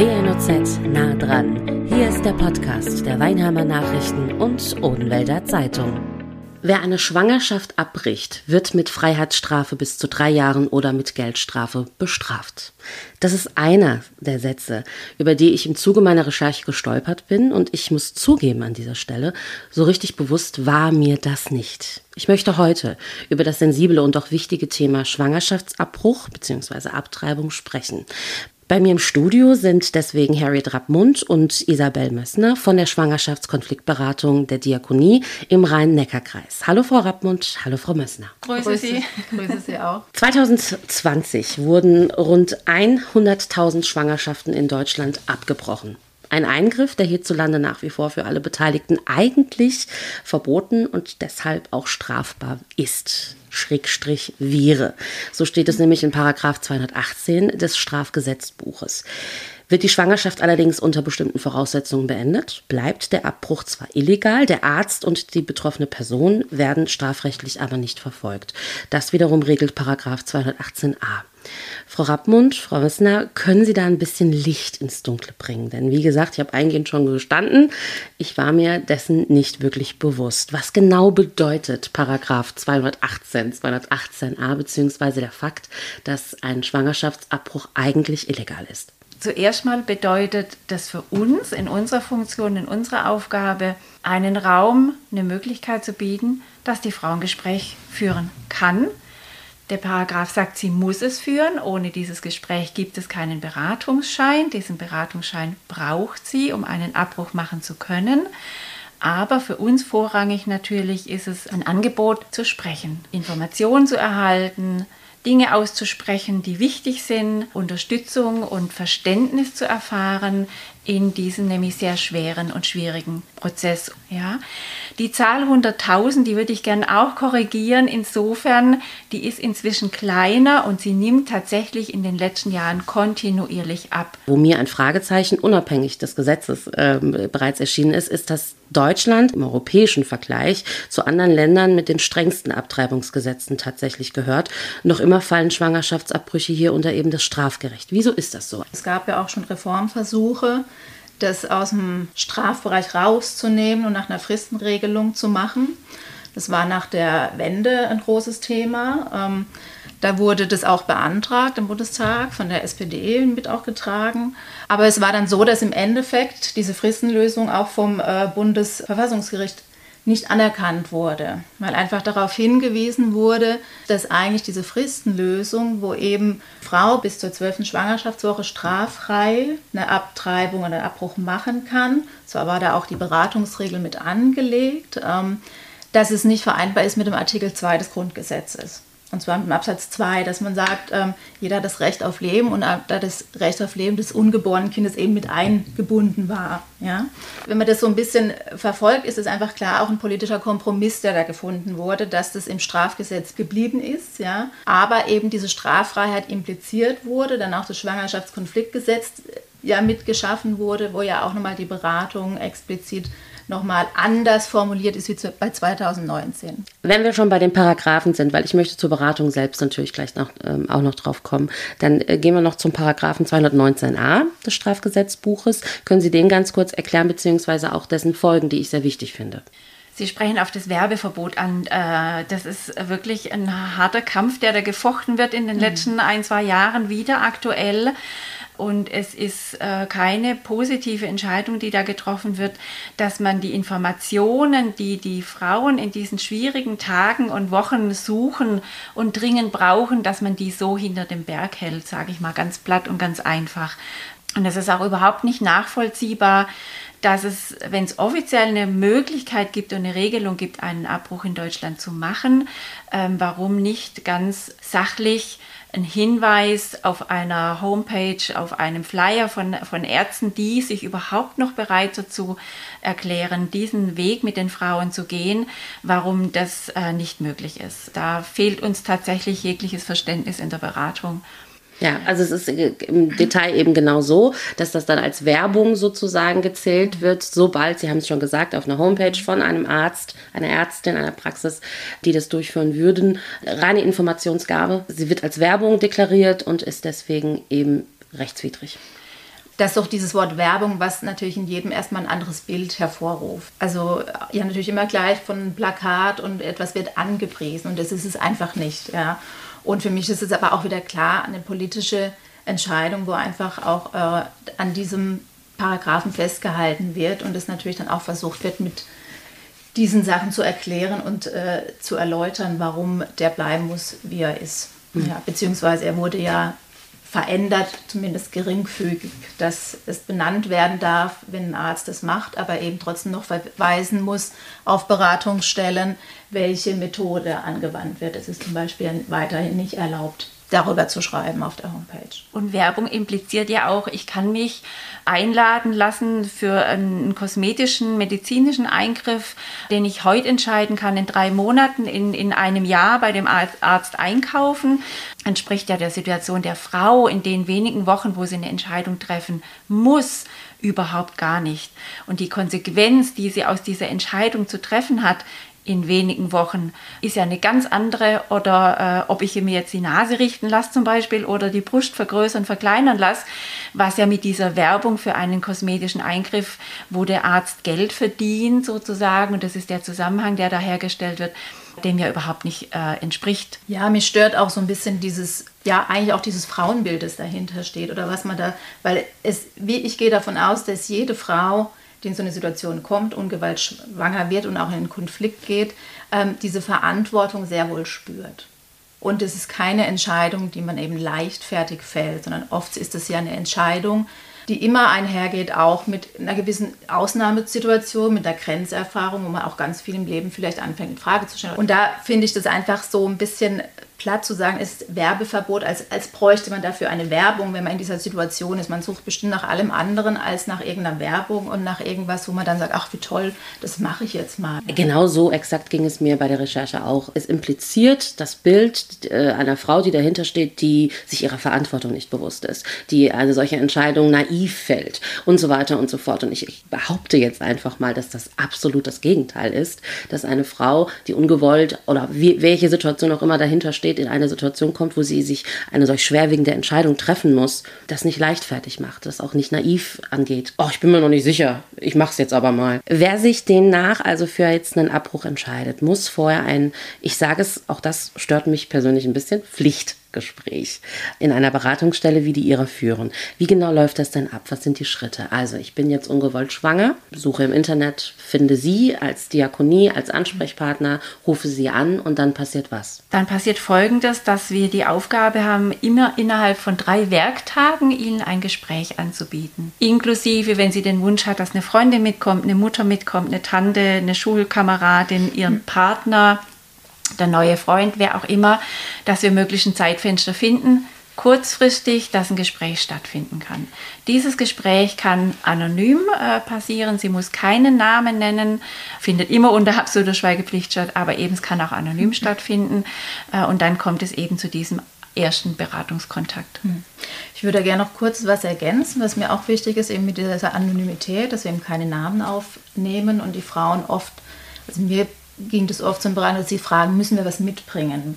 WNOZ nah dran. Hier ist der Podcast der Weinheimer Nachrichten und Odenwälder Zeitung. Wer eine Schwangerschaft abbricht, wird mit Freiheitsstrafe bis zu drei Jahren oder mit Geldstrafe bestraft. Das ist einer der Sätze, über die ich im Zuge meiner Recherche gestolpert bin und ich muss zugeben an dieser Stelle, so richtig bewusst war mir das nicht. Ich möchte heute über das sensible und auch wichtige Thema Schwangerschaftsabbruch bzw. Abtreibung sprechen. Bei mir im Studio sind deswegen Harriet Rappmund und Isabel Mössner von der Schwangerschaftskonfliktberatung der Diakonie im Rhein-Neckar-Kreis. Hallo Frau Rappmund, hallo Frau Mössner. Grüße Sie. Grüße Sie auch. 2020 wurden rund 100.000 Schwangerschaften in Deutschland abgebrochen. Ein Eingriff, der hierzulande nach wie vor für alle Beteiligten eigentlich verboten und deshalb auch strafbar ist. Schrägstrich wäre. So steht es nämlich in Paragraph 218 des Strafgesetzbuches. Wird die Schwangerschaft allerdings unter bestimmten Voraussetzungen beendet, bleibt der Abbruch zwar illegal, der Arzt und die betroffene Person werden strafrechtlich aber nicht verfolgt. Das wiederum regelt Paragraph 218a. Frau Rappmund, Frau Wissner, können Sie da ein bisschen Licht ins Dunkle bringen? Denn wie gesagt, ich habe eingehend schon gestanden, ich war mir dessen nicht wirklich bewusst. Was genau bedeutet Paragraph 218, 218a, beziehungsweise der Fakt, dass ein Schwangerschaftsabbruch eigentlich illegal ist? Zuerst mal bedeutet das für uns in unserer Funktion, in unserer Aufgabe, einen Raum, eine Möglichkeit zu bieten, dass die Frau ein Gespräch führen kann, der Paragraph sagt, sie muss es führen. Ohne dieses Gespräch gibt es keinen Beratungsschein. Diesen Beratungsschein braucht sie, um einen Abbruch machen zu können. Aber für uns vorrangig natürlich ist es ein Angebot zu sprechen, Informationen zu erhalten, Dinge auszusprechen, die wichtig sind, Unterstützung und Verständnis zu erfahren in diesem nämlich sehr schweren und schwierigen Prozess. Ja. Die Zahl 100.000, die würde ich gerne auch korrigieren. Insofern, die ist inzwischen kleiner und sie nimmt tatsächlich in den letzten Jahren kontinuierlich ab. Wo mir ein Fragezeichen unabhängig des Gesetzes äh, bereits erschienen ist, ist, dass Deutschland im europäischen Vergleich zu anderen Ländern mit den strengsten Abtreibungsgesetzen tatsächlich gehört. Noch immer fallen Schwangerschaftsabbrüche hier unter eben das Strafgerecht. Wieso ist das so? Es gab ja auch schon Reformversuche, das aus dem Strafbereich rauszunehmen und nach einer Fristenregelung zu machen. Das war nach der Wende ein großes Thema. Ähm, da wurde das auch beantragt im Bundestag, von der SPD mit auch getragen. Aber es war dann so, dass im Endeffekt diese Fristenlösung auch vom äh, Bundesverfassungsgericht nicht anerkannt wurde, weil einfach darauf hingewiesen wurde, dass eigentlich diese Fristenlösung, wo eben Frau bis zur zwölften Schwangerschaftswoche straffrei eine Abtreibung oder einen Abbruch machen kann, zwar war da auch die Beratungsregel mit angelegt, ähm, dass es nicht vereinbar ist mit dem Artikel 2 des Grundgesetzes. Und zwar im Absatz 2, dass man sagt, ähm, jeder hat das Recht auf Leben und da das Recht auf Leben des ungeborenen Kindes eben mit eingebunden war. Ja? Wenn man das so ein bisschen verfolgt, ist es einfach klar auch ein politischer Kompromiss, der da gefunden wurde, dass das im Strafgesetz geblieben ist, ja? aber eben diese Straffreiheit impliziert wurde, dann auch das Schwangerschaftskonfliktgesetz ja mitgeschaffen wurde, wo ja auch nochmal die Beratung explizit nochmal anders formuliert ist wie bei 2019. Wenn wir schon bei den Paragraphen sind, weil ich möchte zur Beratung selbst natürlich gleich noch, ähm, auch noch drauf kommen, dann äh, gehen wir noch zum Paragraphen 219a des Strafgesetzbuches. Können Sie den ganz kurz erklären, beziehungsweise auch dessen Folgen, die ich sehr wichtig finde? Sie sprechen auf das Werbeverbot an. Äh, das ist wirklich ein harter Kampf, der da gefochten wird in den mhm. letzten ein, zwei Jahren wieder aktuell. Und es ist äh, keine positive Entscheidung, die da getroffen wird, dass man die Informationen, die die Frauen in diesen schwierigen Tagen und Wochen suchen und dringend brauchen, dass man die so hinter dem Berg hält, sage ich mal ganz platt und ganz einfach. Und es ist auch überhaupt nicht nachvollziehbar, dass es, wenn es offiziell eine Möglichkeit gibt und eine Regelung gibt, einen Abbruch in Deutschland zu machen, ähm, warum nicht ganz sachlich ein Hinweis auf einer Homepage, auf einem Flyer von, von Ärzten, die sich überhaupt noch bereit dazu erklären, diesen Weg mit den Frauen zu gehen, warum das äh, nicht möglich ist. Da fehlt uns tatsächlich jegliches Verständnis in der Beratung. Ja, also es ist äh, im Detail eben genau so, dass das dann als Werbung sozusagen gezählt wird, sobald, Sie haben es schon gesagt, auf einer Homepage von einem Arzt, einer Ärztin, einer Praxis, die das durchführen würden. Reine Informationsgabe. Sie wird als Werbung deklariert und ist deswegen eben rechtswidrig. Dass doch dieses Wort Werbung, was natürlich in jedem erstmal ein anderes Bild hervorruft. Also ja, natürlich immer gleich von Plakat und etwas wird angepriesen und das ist es einfach nicht. Ja. Und für mich ist es aber auch wieder klar eine politische Entscheidung, wo einfach auch äh, an diesem Paragraphen festgehalten wird und es natürlich dann auch versucht wird, mit diesen Sachen zu erklären und äh, zu erläutern, warum der bleiben muss, wie er ist. Mhm. Ja, beziehungsweise er wurde ja verändert, zumindest geringfügig, dass es benannt werden darf, wenn ein Arzt das macht, aber eben trotzdem noch verweisen muss auf Beratungsstellen, welche Methode angewandt wird. Es ist zum Beispiel weiterhin nicht erlaubt darüber zu schreiben auf der Homepage. Und Werbung impliziert ja auch, ich kann mich einladen lassen für einen kosmetischen, medizinischen Eingriff, den ich heute entscheiden kann, in drei Monaten, in, in einem Jahr bei dem Arzt einkaufen. Entspricht ja der Situation der Frau in den wenigen Wochen, wo sie eine Entscheidung treffen muss, überhaupt gar nicht. Und die Konsequenz, die sie aus dieser Entscheidung zu treffen hat, in wenigen Wochen ist ja eine ganz andere oder äh, ob ich mir jetzt die Nase richten lasse zum Beispiel oder die Brust vergrößern, verkleinern lasse, was ja mit dieser Werbung für einen kosmetischen Eingriff, wo der Arzt Geld verdient sozusagen und das ist der Zusammenhang, der da hergestellt wird, dem ja überhaupt nicht äh, entspricht. Ja, mich stört auch so ein bisschen dieses, ja, eigentlich auch dieses Frauenbild, das dahinter steht oder was man da, weil es, wie ich gehe davon aus, dass jede Frau die in so eine Situation kommt, ungewollt schwanger wird und auch in einen Konflikt geht, ähm, diese Verantwortung sehr wohl spürt. Und es ist keine Entscheidung, die man eben leichtfertig fällt, sondern oft ist es ja eine Entscheidung, die immer einhergeht, auch mit einer gewissen Ausnahmesituation, mit der Grenzerfahrung, wo man auch ganz viel im Leben vielleicht anfängt, in Frage zu stellen. Und da finde ich das einfach so ein bisschen platt zu sagen, ist Werbeverbot, als, als bräuchte man dafür eine Werbung, wenn man in dieser Situation ist. Man sucht bestimmt nach allem anderen als nach irgendeiner Werbung und nach irgendwas, wo man dann sagt, ach wie toll, das mache ich jetzt mal. Genau so exakt ging es mir bei der Recherche auch. Es impliziert das Bild äh, einer Frau, die dahinter steht, die sich ihrer Verantwortung nicht bewusst ist, die eine solche Entscheidung naiv fällt und so weiter und so fort. Und ich, ich behaupte jetzt einfach mal, dass das absolut das Gegenteil ist, dass eine Frau, die ungewollt oder wie, welche Situation auch immer dahinter steht, in eine Situation kommt, wo sie sich eine solch schwerwiegende Entscheidung treffen muss, das nicht leichtfertig macht, das auch nicht naiv angeht. Oh, ich bin mir noch nicht sicher, ich mache es jetzt aber mal. Wer sich demnach also für jetzt einen Abbruch entscheidet, muss vorher ein, ich sage es, auch das stört mich persönlich ein bisschen, Pflicht Gespräch in einer Beratungsstelle wie die Ihre führen. Wie genau läuft das denn ab? Was sind die Schritte? Also, ich bin jetzt ungewollt schwanger, suche im Internet, finde Sie als Diakonie, als Ansprechpartner, rufe Sie an und dann passiert was? Dann passiert Folgendes, dass wir die Aufgabe haben, immer innerhalb von drei Werktagen Ihnen ein Gespräch anzubieten. Inklusive, wenn sie den Wunsch hat, dass eine Freundin mitkommt, eine Mutter mitkommt, eine Tante, eine Schulkameradin, ihren Partner der neue Freund, wer auch immer, dass wir möglichst ein Zeitfenster finden, kurzfristig, dass ein Gespräch stattfinden kann. Dieses Gespräch kann anonym äh, passieren, sie muss keinen Namen nennen, findet immer unter absoluter Schweigepflicht statt, aber eben es kann auch anonym stattfinden äh, und dann kommt es eben zu diesem ersten Beratungskontakt. Hm. Ich würde gerne noch kurz was ergänzen, was mir auch wichtig ist, eben mit dieser Anonymität, dass wir eben keine Namen aufnehmen und die Frauen oft, also mir ging das oft zum Berater, dass sie fragen, müssen wir was mitbringen?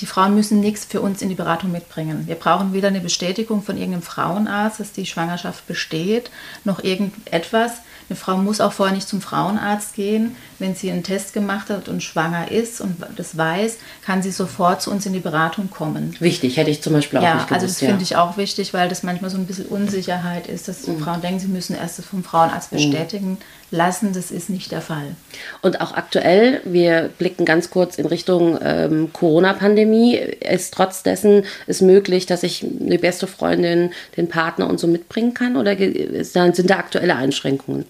Die Frauen müssen nichts für uns in die Beratung mitbringen. Wir brauchen weder eine Bestätigung von irgendeinem Frauenarzt, dass die Schwangerschaft besteht, noch irgendetwas. Eine Frau muss auch vorher nicht zum Frauenarzt gehen. Wenn sie einen Test gemacht hat und schwanger ist und das weiß, kann sie sofort zu uns in die Beratung kommen. Wichtig, hätte ich zum Beispiel auch ja, nicht gewusst. Also das ja. finde ich auch wichtig, weil das manchmal so ein bisschen Unsicherheit ist, dass mhm. Frauen denken, sie müssen erst vom Frauenarzt mhm. bestätigen mhm. Lassen. Das ist nicht der Fall. Und auch aktuell, wir blicken ganz kurz in Richtung ähm, Corona-Pandemie, ist trotz dessen es möglich, dass ich eine beste Freundin, den Partner und so mitbringen kann? Oder sind da aktuelle Einschränkungen?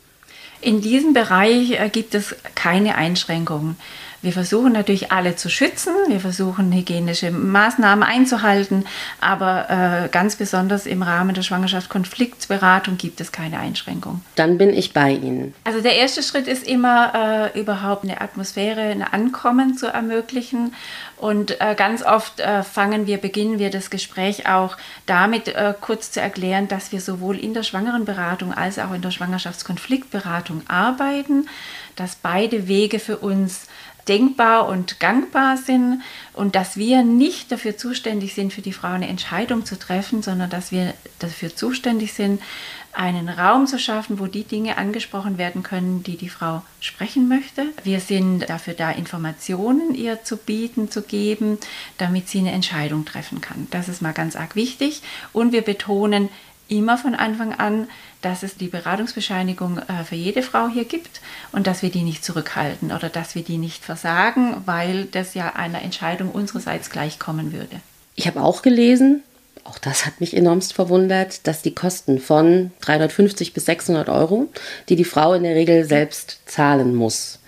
In diesem Bereich äh, gibt es keine Einschränkungen. Wir versuchen natürlich alle zu schützen, wir versuchen hygienische Maßnahmen einzuhalten, aber äh, ganz besonders im Rahmen der Schwangerschaftskonfliktberatung gibt es keine Einschränkung. Dann bin ich bei Ihnen. Also der erste Schritt ist immer äh, überhaupt eine Atmosphäre, ein Ankommen zu ermöglichen und äh, ganz oft äh, fangen wir, beginnen wir das Gespräch auch damit äh, kurz zu erklären, dass wir sowohl in der Schwangerenberatung als auch in der Schwangerschaftskonfliktberatung arbeiten, dass beide Wege für uns denkbar und gangbar sind und dass wir nicht dafür zuständig sind, für die Frau eine Entscheidung zu treffen, sondern dass wir dafür zuständig sind, einen Raum zu schaffen, wo die Dinge angesprochen werden können, die die Frau sprechen möchte. Wir sind dafür da, Informationen ihr zu bieten, zu geben, damit sie eine Entscheidung treffen kann. Das ist mal ganz arg wichtig. Und wir betonen immer von Anfang an, dass es die Beratungsbescheinigung äh, für jede Frau hier gibt und dass wir die nicht zurückhalten oder dass wir die nicht versagen, weil das ja einer Entscheidung unsererseits gleichkommen würde. Ich habe auch gelesen, auch das hat mich enormst verwundert, dass die Kosten von 350 bis 600 Euro, die die Frau in der Regel selbst zahlen muss,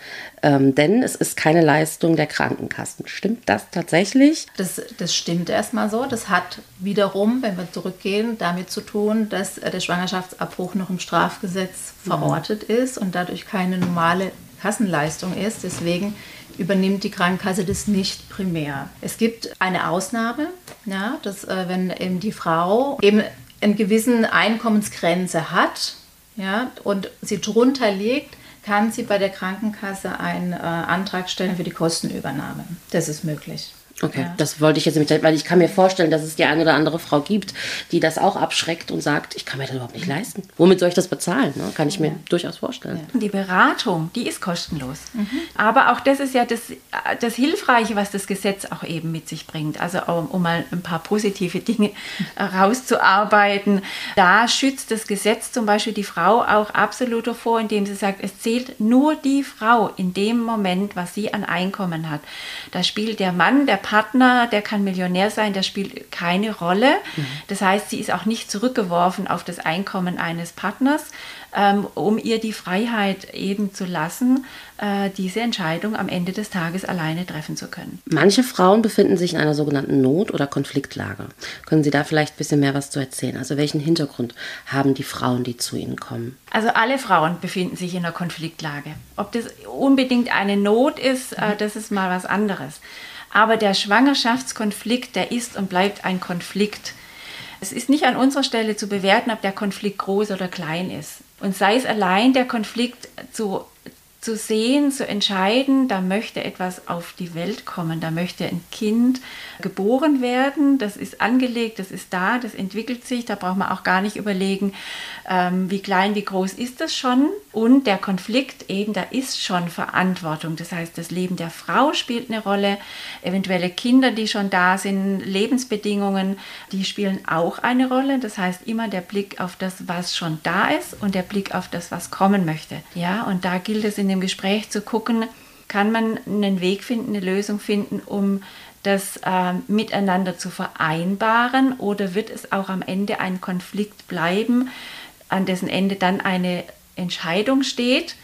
ähm, denn es ist keine Leistung der Krankenkassen. Stimmt das tatsächlich? Das, das stimmt erstmal so. Das hat wiederum, wenn wir zurückgehen, damit zu tun, dass der Schwangerschaftsabbruch noch im Strafgesetz mhm. verortet ist und dadurch keine normale Kassenleistung ist. Deswegen übernimmt die Krankenkasse das nicht primär. Es gibt eine Ausnahme, ja, dass äh, wenn eben die Frau eben eine gewisse Einkommensgrenze hat ja, und sie drunter liegt, kann sie bei der Krankenkasse einen äh, Antrag stellen für die Kostenübernahme. Das ist möglich. Okay, ja. das wollte ich jetzt mit, weil ich kann mir vorstellen, dass es die eine oder andere Frau gibt, die das auch abschreckt und sagt, ich kann mir das überhaupt nicht leisten. Womit soll ich das bezahlen? Ne? Kann ich mir ja. durchaus vorstellen. Ja. Die Beratung, die ist kostenlos. Mhm. Aber auch das ist ja das, das Hilfreiche, was das Gesetz auch eben mit sich bringt. Also um, um mal ein paar positive Dinge rauszuarbeiten. Da schützt das Gesetz zum Beispiel die Frau auch absolut davor, indem sie sagt, es zählt nur die Frau in dem Moment, was sie an Einkommen hat. Da spielt der Mann, der Partner, der kann Millionär sein, der spielt keine Rolle. Mhm. Das heißt, sie ist auch nicht zurückgeworfen auf das Einkommen eines Partners, ähm, um ihr die Freiheit eben zu lassen, äh, diese Entscheidung am Ende des Tages alleine treffen zu können. Manche Frauen befinden sich in einer sogenannten Not- oder Konfliktlage. Können Sie da vielleicht ein bisschen mehr was zu erzählen? Also welchen Hintergrund haben die Frauen, die zu Ihnen kommen? Also alle Frauen befinden sich in einer Konfliktlage. Ob das unbedingt eine Not ist, äh, mhm. das ist mal was anderes. Aber der Schwangerschaftskonflikt, der ist und bleibt ein Konflikt. Es ist nicht an unserer Stelle zu bewerten, ob der Konflikt groß oder klein ist. Und sei es allein der Konflikt zu zu sehen, zu entscheiden, da möchte etwas auf die Welt kommen, da möchte ein Kind geboren werden, das ist angelegt, das ist da, das entwickelt sich, da braucht man auch gar nicht überlegen, ähm, wie klein, wie groß ist das schon. Und der Konflikt eben, da ist schon Verantwortung, das heißt, das Leben der Frau spielt eine Rolle, eventuelle Kinder, die schon da sind, Lebensbedingungen, die spielen auch eine Rolle, das heißt immer der Blick auf das, was schon da ist und der Blick auf das, was kommen möchte. Ja, und da gilt es in dem Gespräch zu gucken, kann man einen Weg finden, eine Lösung finden, um das äh, miteinander zu vereinbaren? Oder wird es auch am Ende ein Konflikt bleiben, an dessen Ende dann eine Entscheidung steht,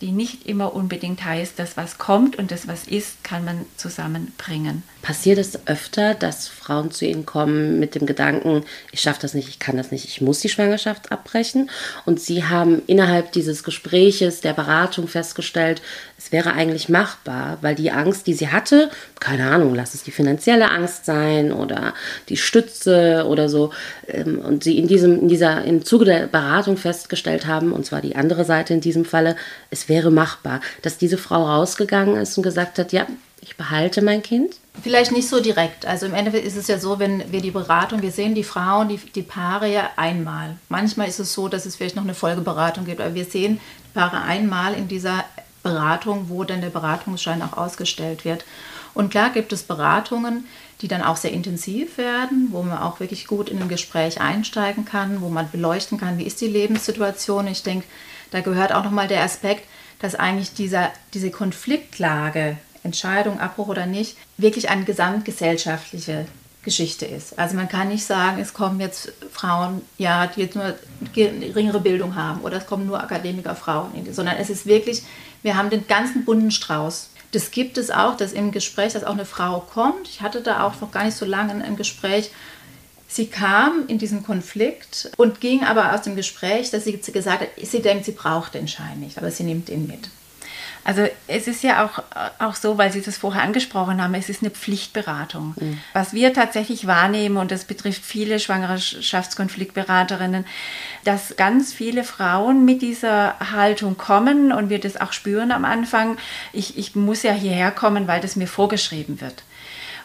die nicht immer unbedingt heißt, dass was kommt und das was ist, kann man zusammenbringen. Passiert es öfter, dass Frauen zu Ihnen kommen mit dem Gedanken, ich schaffe das nicht, ich kann das nicht, ich muss die Schwangerschaft abbrechen und Sie haben innerhalb dieses Gespräches, der Beratung festgestellt, es wäre eigentlich machbar, weil die Angst, die sie hatte, keine Ahnung, lass es die finanzielle Angst sein oder die Stütze oder so, ähm, und sie in diesem, in dieser, im Zuge der Beratung festgestellt haben, und zwar die andere Seite in diesem Falle, es wäre machbar, dass diese Frau rausgegangen ist und gesagt hat, ja, ich behalte mein Kind? Vielleicht nicht so direkt. Also im Endeffekt ist es ja so, wenn wir die Beratung, wir sehen die Frauen, die, die Paare ja einmal. Manchmal ist es so, dass es vielleicht noch eine Folgeberatung gibt, aber wir sehen die Paare einmal in dieser Beratung, wo dann der Beratungsschein auch ausgestellt wird. Und klar gibt es Beratungen, die dann auch sehr intensiv werden, wo man auch wirklich gut in ein Gespräch einsteigen kann, wo man beleuchten kann, wie ist die Lebenssituation. Ich denke, da gehört auch nochmal der Aspekt, dass eigentlich dieser, diese Konfliktlage, Entscheidung, Abbruch oder nicht, wirklich eine gesamtgesellschaftliche Geschichte ist. Also man kann nicht sagen, es kommen jetzt Frauen, ja, die jetzt nur geringere Bildung haben oder es kommen nur Akademikerfrauen, sondern es ist wirklich, wir haben den ganzen bunten Strauß. Das gibt es auch, dass im Gespräch, dass auch eine Frau kommt. Ich hatte da auch noch gar nicht so lange ein Gespräch. Sie kam in diesen Konflikt und ging aber aus dem Gespräch, dass sie gesagt hat, sie denkt, sie braucht den Schein nicht, aber sie nimmt ihn mit. Also es ist ja auch, auch so, weil Sie das vorher angesprochen haben, es ist eine Pflichtberatung. Mhm. Was wir tatsächlich wahrnehmen, und das betrifft viele Schwangerschaftskonfliktberaterinnen, dass ganz viele Frauen mit dieser Haltung kommen und wir das auch spüren am Anfang, ich, ich muss ja hierher kommen, weil das mir vorgeschrieben wird.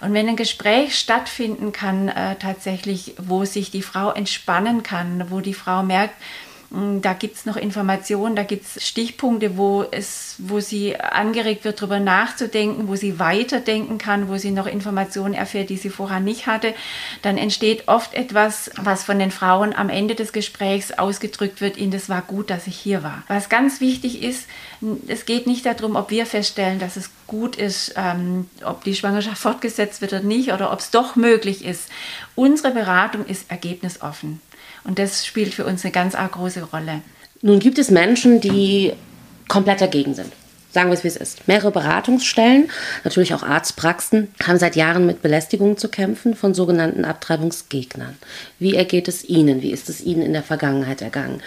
Und wenn ein Gespräch stattfinden kann, äh, tatsächlich, wo sich die Frau entspannen kann, wo die Frau merkt, da gibt es noch Informationen, da gibt es Stichpunkte, wo, es, wo sie angeregt wird, darüber nachzudenken, wo sie weiterdenken kann, wo sie noch Informationen erfährt, die sie vorher nicht hatte. Dann entsteht oft etwas, was von den Frauen am Ende des Gesprächs ausgedrückt wird, in das war gut, dass ich hier war. Was ganz wichtig ist, es geht nicht darum, ob wir feststellen, dass es gut ist, ähm, ob die Schwangerschaft fortgesetzt wird oder nicht, oder ob es doch möglich ist. Unsere Beratung ist ergebnisoffen. Und das spielt für uns eine ganz große Rolle. Nun gibt es Menschen, die komplett dagegen sind. Sagen wir es, wie es ist. Mehrere Beratungsstellen, natürlich auch Arztpraxen, haben seit Jahren mit Belästigungen zu kämpfen von sogenannten Abtreibungsgegnern. Wie ergeht es Ihnen? Wie ist es Ihnen in der Vergangenheit ergangen?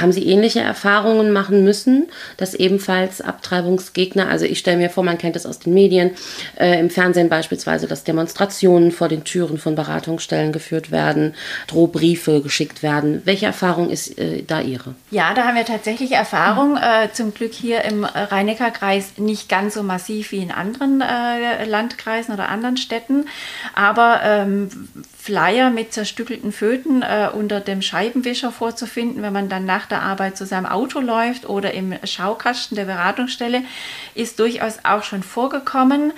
Haben Sie ähnliche Erfahrungen machen müssen, dass ebenfalls Abtreibungsgegner, also ich stelle mir vor, man kennt es aus den Medien, äh, im Fernsehen beispielsweise, dass Demonstrationen vor den Türen von Beratungsstellen geführt werden, Drohbriefe geschickt werden. Welche Erfahrung ist äh, da Ihre? Ja, da haben wir tatsächlich Erfahrung, äh, zum Glück hier im rhein Neckarkreis nicht ganz so massiv wie in anderen äh, Landkreisen oder anderen Städten, aber ähm, Flyer mit zerstückelten Föten äh, unter dem Scheibenwischer vorzufinden, wenn man dann nach der Arbeit zu seinem Auto läuft oder im Schaukasten der Beratungsstelle, ist durchaus auch schon vorgekommen.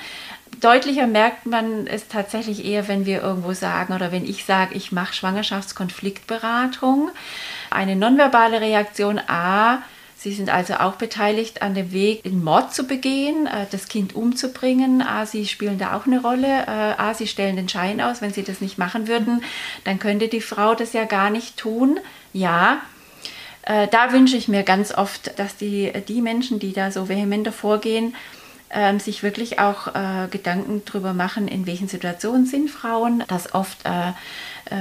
Deutlicher merkt man es tatsächlich eher, wenn wir irgendwo sagen oder wenn ich sage, ich mache Schwangerschaftskonfliktberatung. Eine nonverbale Reaktion A Sie sind also auch beteiligt an dem Weg, den Mord zu begehen, äh, das Kind umzubringen. A, Sie spielen da auch eine Rolle. Äh, A, Sie stellen den Schein aus. Wenn Sie das nicht machen würden, dann könnte die Frau das ja gar nicht tun. Ja, äh, da wünsche ich mir ganz oft, dass die, die Menschen, die da so vehementer vorgehen, ähm, sich wirklich auch Gedanken darüber machen, in welchen Situationen sind Frauen, dass oft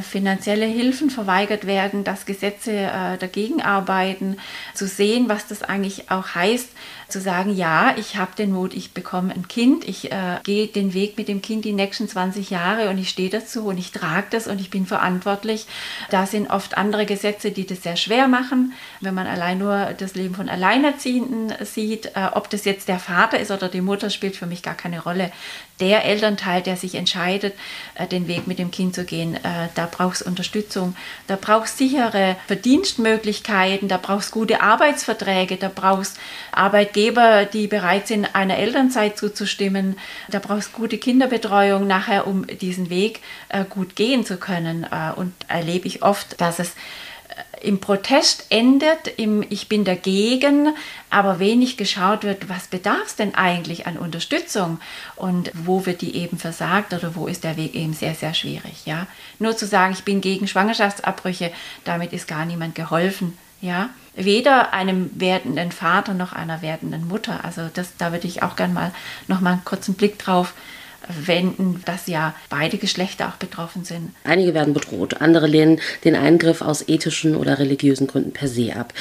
finanzielle Hilfen verweigert werden, dass Gesetze äh, dagegen arbeiten, zu sehen, was das eigentlich auch heißt, zu sagen, ja, ich habe den Mut, ich bekomme ein Kind, ich äh, gehe den Weg mit dem Kind die nächsten 20 Jahre und ich stehe dazu und ich trage das und ich bin verantwortlich. Da sind oft andere Gesetze, die das sehr schwer machen. Wenn man allein nur das Leben von Alleinerziehenden sieht, äh, ob das jetzt der Vater ist oder die Mutter, spielt für mich gar keine Rolle. Der Elternteil, der sich entscheidet, äh, den Weg mit dem Kind zu gehen, äh, da braucht es Unterstützung, da braucht es sichere Verdienstmöglichkeiten, da braucht es gute Arbeitsverträge, da braucht es Arbeitgeber, die bereit sind, einer Elternzeit zuzustimmen, da braucht es gute Kinderbetreuung nachher, um diesen Weg äh, gut gehen zu können. Und erlebe ich oft, dass es im Protest endet, im Ich bin dagegen, aber wenig geschaut wird, was bedarf es denn eigentlich an Unterstützung und wo wird die eben versagt oder wo ist der Weg eben sehr, sehr schwierig. Ja? Nur zu sagen, ich bin gegen Schwangerschaftsabbrüche, damit ist gar niemand geholfen. Ja? Weder einem werdenden Vater noch einer werdenden Mutter. Also das, da würde ich auch gerne mal noch mal einen kurzen Blick drauf wenden, dass ja beide Geschlechter auch betroffen sind. Einige werden bedroht, andere lehnen den Eingriff aus ethischen oder religiösen Gründen per se ab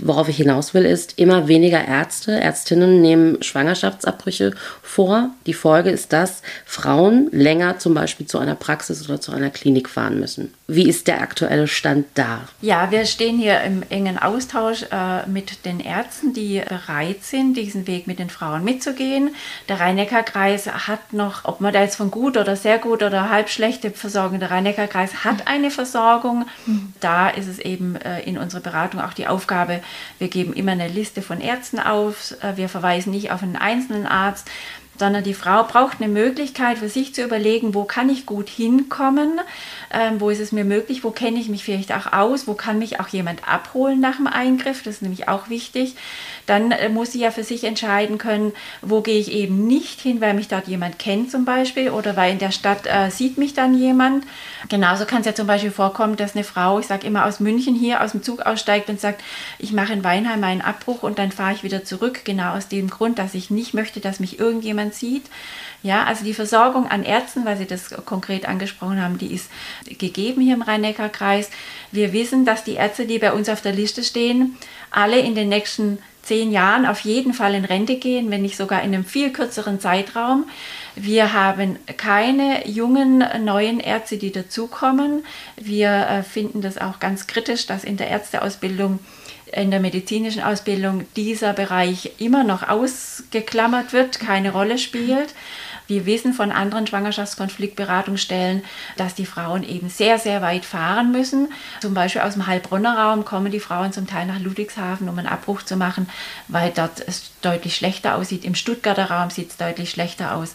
worauf ich hinaus will, ist, immer weniger Ärzte, Ärztinnen nehmen Schwangerschaftsabbrüche vor. Die Folge ist, dass Frauen länger zum Beispiel zu einer Praxis oder zu einer Klinik fahren müssen. Wie ist der aktuelle Stand da? Ja, wir stehen hier im engen Austausch äh, mit den Ärzten, die bereit sind, diesen Weg mit den Frauen mitzugehen. Der Rhein-Neckar-Kreis hat noch, ob man da jetzt von gut oder sehr gut oder halb schlechte Versorgung, der Rhein-Neckar-Kreis hat eine Versorgung. Mhm. Da ist es eben äh, in unserer Beratung auch die Aufgabe, wir geben immer eine Liste von Ärzten auf. Äh, wir verweisen nicht auf einen einzelnen Arzt, sondern die Frau braucht eine Möglichkeit für sich zu überlegen, wo kann ich gut hinkommen, ähm, wo ist es mir möglich, wo kenne ich mich vielleicht auch aus, wo kann mich auch jemand abholen nach dem Eingriff, das ist nämlich auch wichtig. Dann äh, muss sie ja für sich entscheiden können, wo gehe ich eben nicht hin, weil mich dort jemand kennt zum Beispiel oder weil in der Stadt äh, sieht mich dann jemand. Genauso kann es ja zum Beispiel vorkommen, dass eine Frau, ich sage immer aus München hier aus dem Zug aussteigt und sagt, ich mache in Weinheim meinen Abbruch und dann fahre ich wieder zurück, genau aus dem Grund, dass ich nicht möchte, dass mich irgendjemand sieht. Ja, also die Versorgung an Ärzten, weil Sie das konkret angesprochen haben, die ist gegeben hier im Rhein-Neckar-Kreis. Wir wissen, dass die Ärzte, die bei uns auf der Liste stehen, alle in den nächsten zehn Jahren auf jeden Fall in Rente gehen, wenn nicht sogar in einem viel kürzeren Zeitraum. Wir haben keine jungen neuen Ärzte, die dazukommen. Wir äh, finden das auch ganz kritisch, dass in der Ärzteausbildung in der medizinischen Ausbildung dieser Bereich immer noch ausgeklammert wird, keine Rolle spielt. Wir wissen von anderen Schwangerschaftskonfliktberatungsstellen, dass die Frauen eben sehr, sehr weit fahren müssen. Zum Beispiel aus dem Heilbronner Raum kommen die Frauen zum Teil nach Ludwigshafen, um einen Abbruch zu machen, weil dort es deutlich schlechter aussieht. Im Stuttgarter Raum sieht es deutlich schlechter aus.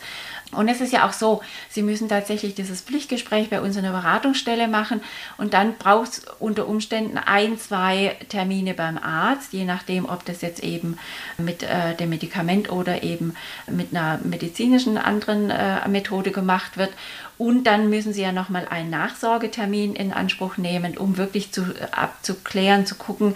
Und es ist ja auch so, Sie müssen tatsächlich dieses Pflichtgespräch bei uns in der Beratungsstelle machen und dann braucht es unter Umständen ein, zwei Termine beim Arzt, je nachdem, ob das jetzt eben mit äh, dem Medikament oder eben mit einer medizinischen anderen äh, Methode gemacht wird. Und dann müssen Sie ja nochmal einen Nachsorgetermin in Anspruch nehmen, um wirklich zu, abzuklären, zu gucken,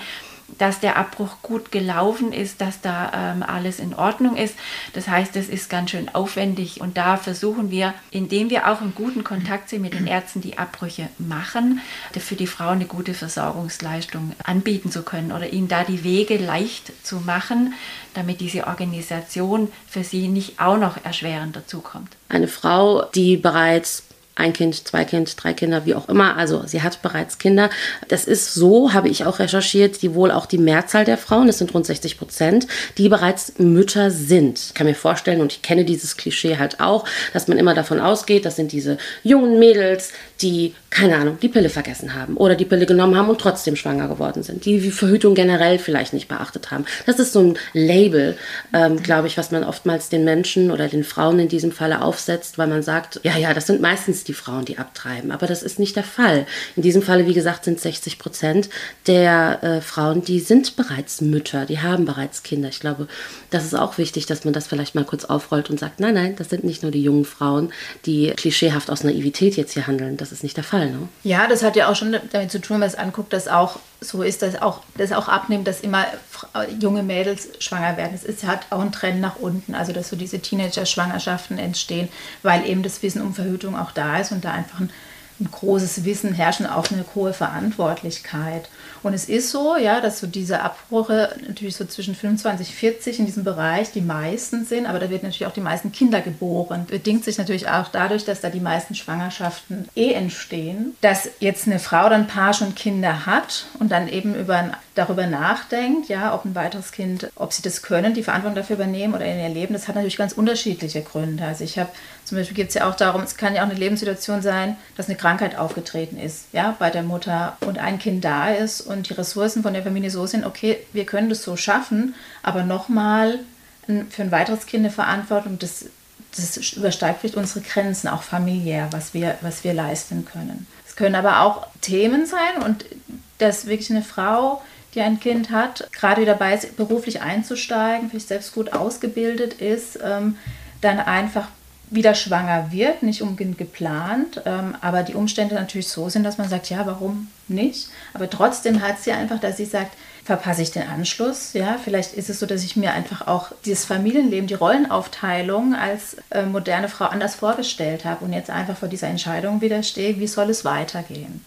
dass der Abbruch gut gelaufen ist, dass da ähm, alles in Ordnung ist. Das heißt, es ist ganz schön aufwendig und da versuchen wir, indem wir auch in guten Kontakt sind mit den Ärzten, die Abbrüche machen, für die Frauen eine gute Versorgungsleistung anbieten zu können oder ihnen da die Wege leicht zu machen, damit diese Organisation für sie nicht auch noch erschwerend dazukommt. Eine Frau, die bereits ein Kind, zwei Kind, drei Kinder, wie auch immer. Also sie hat bereits Kinder. Das ist so, habe ich auch recherchiert, die wohl auch die Mehrzahl der Frauen, das sind rund 60 Prozent, die bereits Mütter sind. Ich kann mir vorstellen, und ich kenne dieses Klischee halt auch, dass man immer davon ausgeht, das sind diese jungen Mädels, die, keine Ahnung, die Pille vergessen haben oder die Pille genommen haben und trotzdem schwanger geworden sind, die die Verhütung generell vielleicht nicht beachtet haben. Das ist so ein Label, ähm, glaube ich, was man oftmals den Menschen oder den Frauen in diesem Falle aufsetzt, weil man sagt, ja, ja, das sind meistens die Frauen, die abtreiben. Aber das ist nicht der Fall. In diesem Falle, wie gesagt, sind 60 Prozent der äh, Frauen, die sind bereits Mütter, die haben bereits Kinder. Ich glaube, das ist auch wichtig, dass man das vielleicht mal kurz aufrollt und sagt, nein, nein, das sind nicht nur die jungen Frauen, die klischeehaft aus Naivität jetzt hier handeln. Das ist nicht der Fall. Ne? Ja, das hat ja auch schon damit zu tun, wenn man es anguckt, dass auch so ist, dass auch, das auch abnimmt, dass immer junge Mädels schwanger werden. Es ist, hat auch einen Trend nach unten, also dass so diese Teenager-Schwangerschaften entstehen, weil eben das Wissen um Verhütung auch da ist und da einfach ein ein großes Wissen herrschen, auch eine hohe Verantwortlichkeit. Und es ist so, ja, dass so diese Abbrüche natürlich so zwischen 25 und 40 in diesem Bereich die meisten sind, aber da wird natürlich auch die meisten Kinder geboren. Bedingt sich natürlich auch dadurch, dass da die meisten Schwangerschaften eh entstehen, dass jetzt eine Frau dann ein Paar schon Kinder hat und dann eben über, darüber nachdenkt, ja, ob ein weiteres Kind, ob sie das können, die Verantwortung dafür übernehmen oder in ihr Leben, das hat natürlich ganz unterschiedliche Gründe. Also ich habe zum Beispiel geht es ja auch darum, es kann ja auch eine Lebenssituation sein, dass eine Krankheit aufgetreten ist, ja, bei der Mutter und ein Kind da ist und die Ressourcen von der Familie so sind, okay, wir können das so schaffen, aber nochmal für ein weiteres Kind eine Verantwortung, das, das übersteigt vielleicht unsere Grenzen, auch familiär, was wir, was wir leisten können. Es können aber auch Themen sein und dass wirklich eine Frau, die ein Kind hat, gerade dabei ist, beruflich einzusteigen, vielleicht selbst gut ausgebildet ist, ähm, dann einfach wieder schwanger wird, nicht unbedingt geplant, ähm, aber die Umstände natürlich so sind, dass man sagt, ja, warum nicht? Aber trotzdem hat sie einfach, dass sie sagt, verpasse ich den Anschluss, ja, vielleicht ist es so, dass ich mir einfach auch dieses Familienleben, die Rollenaufteilung als äh, moderne Frau anders vorgestellt habe und jetzt einfach vor dieser Entscheidung wieder stehe, wie soll es weitergehen?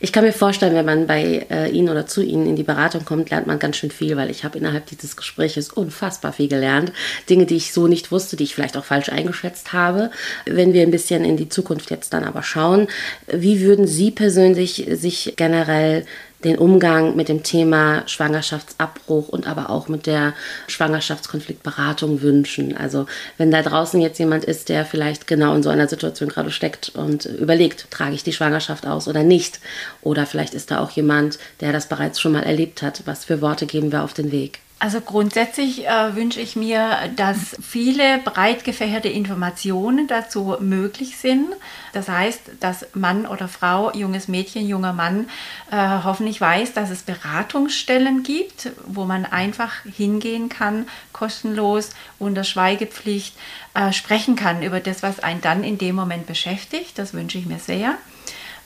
Ich kann mir vorstellen, wenn man bei äh, Ihnen oder zu Ihnen in die Beratung kommt, lernt man ganz schön viel, weil ich habe innerhalb dieses Gespräches unfassbar viel gelernt. Dinge, die ich so nicht wusste, die ich vielleicht auch falsch eingeschätzt habe. Wenn wir ein bisschen in die Zukunft jetzt dann aber schauen, wie würden Sie persönlich sich generell den Umgang mit dem Thema Schwangerschaftsabbruch und aber auch mit der Schwangerschaftskonfliktberatung wünschen. Also wenn da draußen jetzt jemand ist, der vielleicht genau in so einer Situation gerade steckt und überlegt, trage ich die Schwangerschaft aus oder nicht. Oder vielleicht ist da auch jemand, der das bereits schon mal erlebt hat. Was für Worte geben wir auf den Weg? Also grundsätzlich äh, wünsche ich mir, dass viele breit gefächerte Informationen dazu möglich sind. Das heißt, dass Mann oder Frau, junges Mädchen, junger Mann äh, hoffentlich weiß, dass es Beratungsstellen gibt, wo man einfach hingehen kann, kostenlos, unter Schweigepflicht äh, sprechen kann über das, was einen dann in dem Moment beschäftigt. Das wünsche ich mir sehr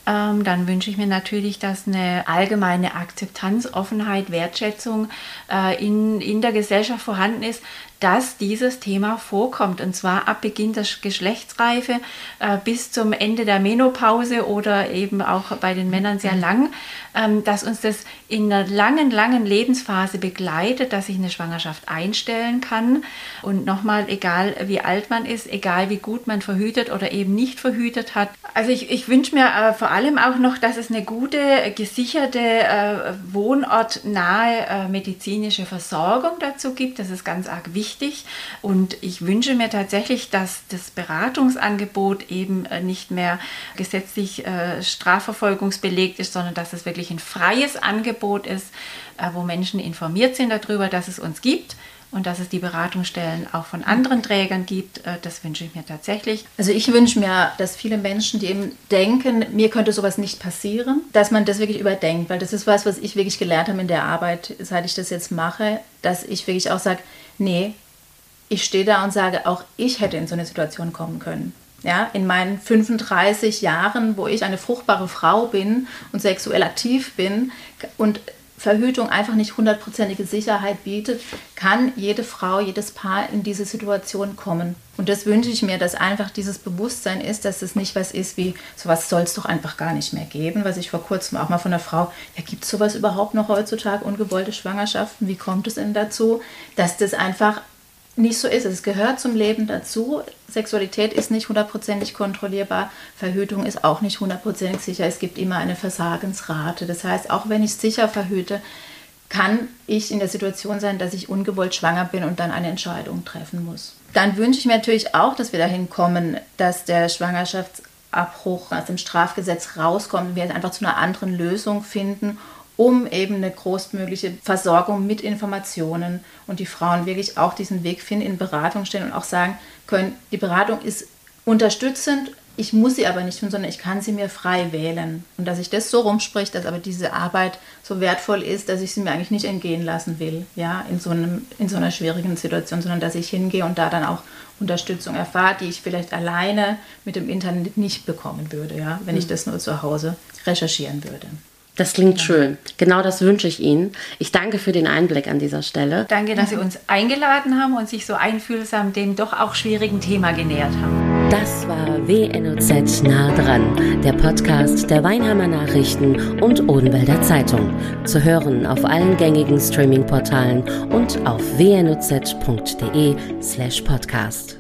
ähm, dann wünsche ich mir natürlich, dass eine allgemeine Akzeptanz, Offenheit, Wertschätzung äh, in, in der Gesellschaft vorhanden ist, dass dieses Thema vorkommt. Und zwar ab Beginn der Geschlechtsreife äh, bis zum Ende der Menopause oder eben auch bei den Männern sehr lang, ähm, dass uns das in einer langen, langen Lebensphase begleitet, dass sich eine Schwangerschaft einstellen kann. Und nochmal, egal wie alt man ist, egal wie gut man verhütet oder eben nicht verhütet hat. Also ich, ich wünsche mir äh, vor allem auch noch, dass es eine gute, gesicherte, äh, wohnortnahe äh, medizinische Versorgung dazu gibt. Das ist ganz arg wichtig. Und ich wünsche mir tatsächlich, dass das Beratungsangebot eben nicht mehr gesetzlich strafverfolgungsbelegt ist, sondern dass es wirklich ein freies Angebot ist, äh, wo Menschen informiert sind darüber, dass es uns gibt und dass es die Beratungsstellen auch von anderen Trägern gibt, äh, das wünsche ich mir tatsächlich. Also ich wünsche mir, dass viele Menschen, die eben denken, mir könnte sowas nicht passieren, dass man das wirklich überdenkt, weil das ist was, was ich wirklich gelernt habe in der Arbeit, seit ich das jetzt mache, dass ich wirklich auch sage, nee, ich stehe da und sage, auch ich hätte in so eine Situation kommen können. Ja, in meinen 35 Jahren, wo ich eine fruchtbare Frau bin und sexuell aktiv bin und Verhütung einfach nicht hundertprozentige Sicherheit bietet, kann jede Frau, jedes Paar in diese Situation kommen. Und das wünsche ich mir, dass einfach dieses Bewusstsein ist, dass es nicht was ist wie, sowas soll es doch einfach gar nicht mehr geben. Was ich vor kurzem auch mal von einer Frau, ja, gibt es sowas überhaupt noch heutzutage, ungewollte Schwangerschaften? Wie kommt es denn dazu? Dass das einfach nicht so ist. Es gehört zum Leben dazu. Sexualität ist nicht hundertprozentig kontrollierbar. Verhütung ist auch nicht hundertprozentig sicher. Es gibt immer eine Versagensrate. Das heißt, auch wenn ich sicher verhüte, kann ich in der Situation sein, dass ich ungewollt schwanger bin und dann eine Entscheidung treffen muss. Dann wünsche ich mir natürlich auch, dass wir dahin kommen, dass der Schwangerschaftsabbruch aus dem Strafgesetz rauskommt und wir einfach zu einer anderen Lösung finden um eben eine großmögliche Versorgung mit Informationen und die Frauen wirklich auch diesen Weg finden, in Beratung stellen und auch sagen können, die Beratung ist unterstützend, ich muss sie aber nicht tun, sondern ich kann sie mir frei wählen. Und dass ich das so rumspricht, dass aber diese Arbeit so wertvoll ist, dass ich sie mir eigentlich nicht entgehen lassen will, ja, in so, einem, in so einer schwierigen Situation, sondern dass ich hingehe und da dann auch Unterstützung erfahre, die ich vielleicht alleine mit dem Internet nicht bekommen würde, ja, wenn ich mhm. das nur zu Hause recherchieren würde. Das klingt schön. Genau das wünsche ich Ihnen. Ich danke für den Einblick an dieser Stelle. Danke, dass Sie uns eingeladen haben und sich so einfühlsam dem doch auch schwierigen Thema genähert haben. Das war WNOZ nah dran, der Podcast der Weinheimer Nachrichten und Odenwälder Zeitung. Zu hören auf allen gängigen Streaming-Portalen und auf wnoz.de slash podcast.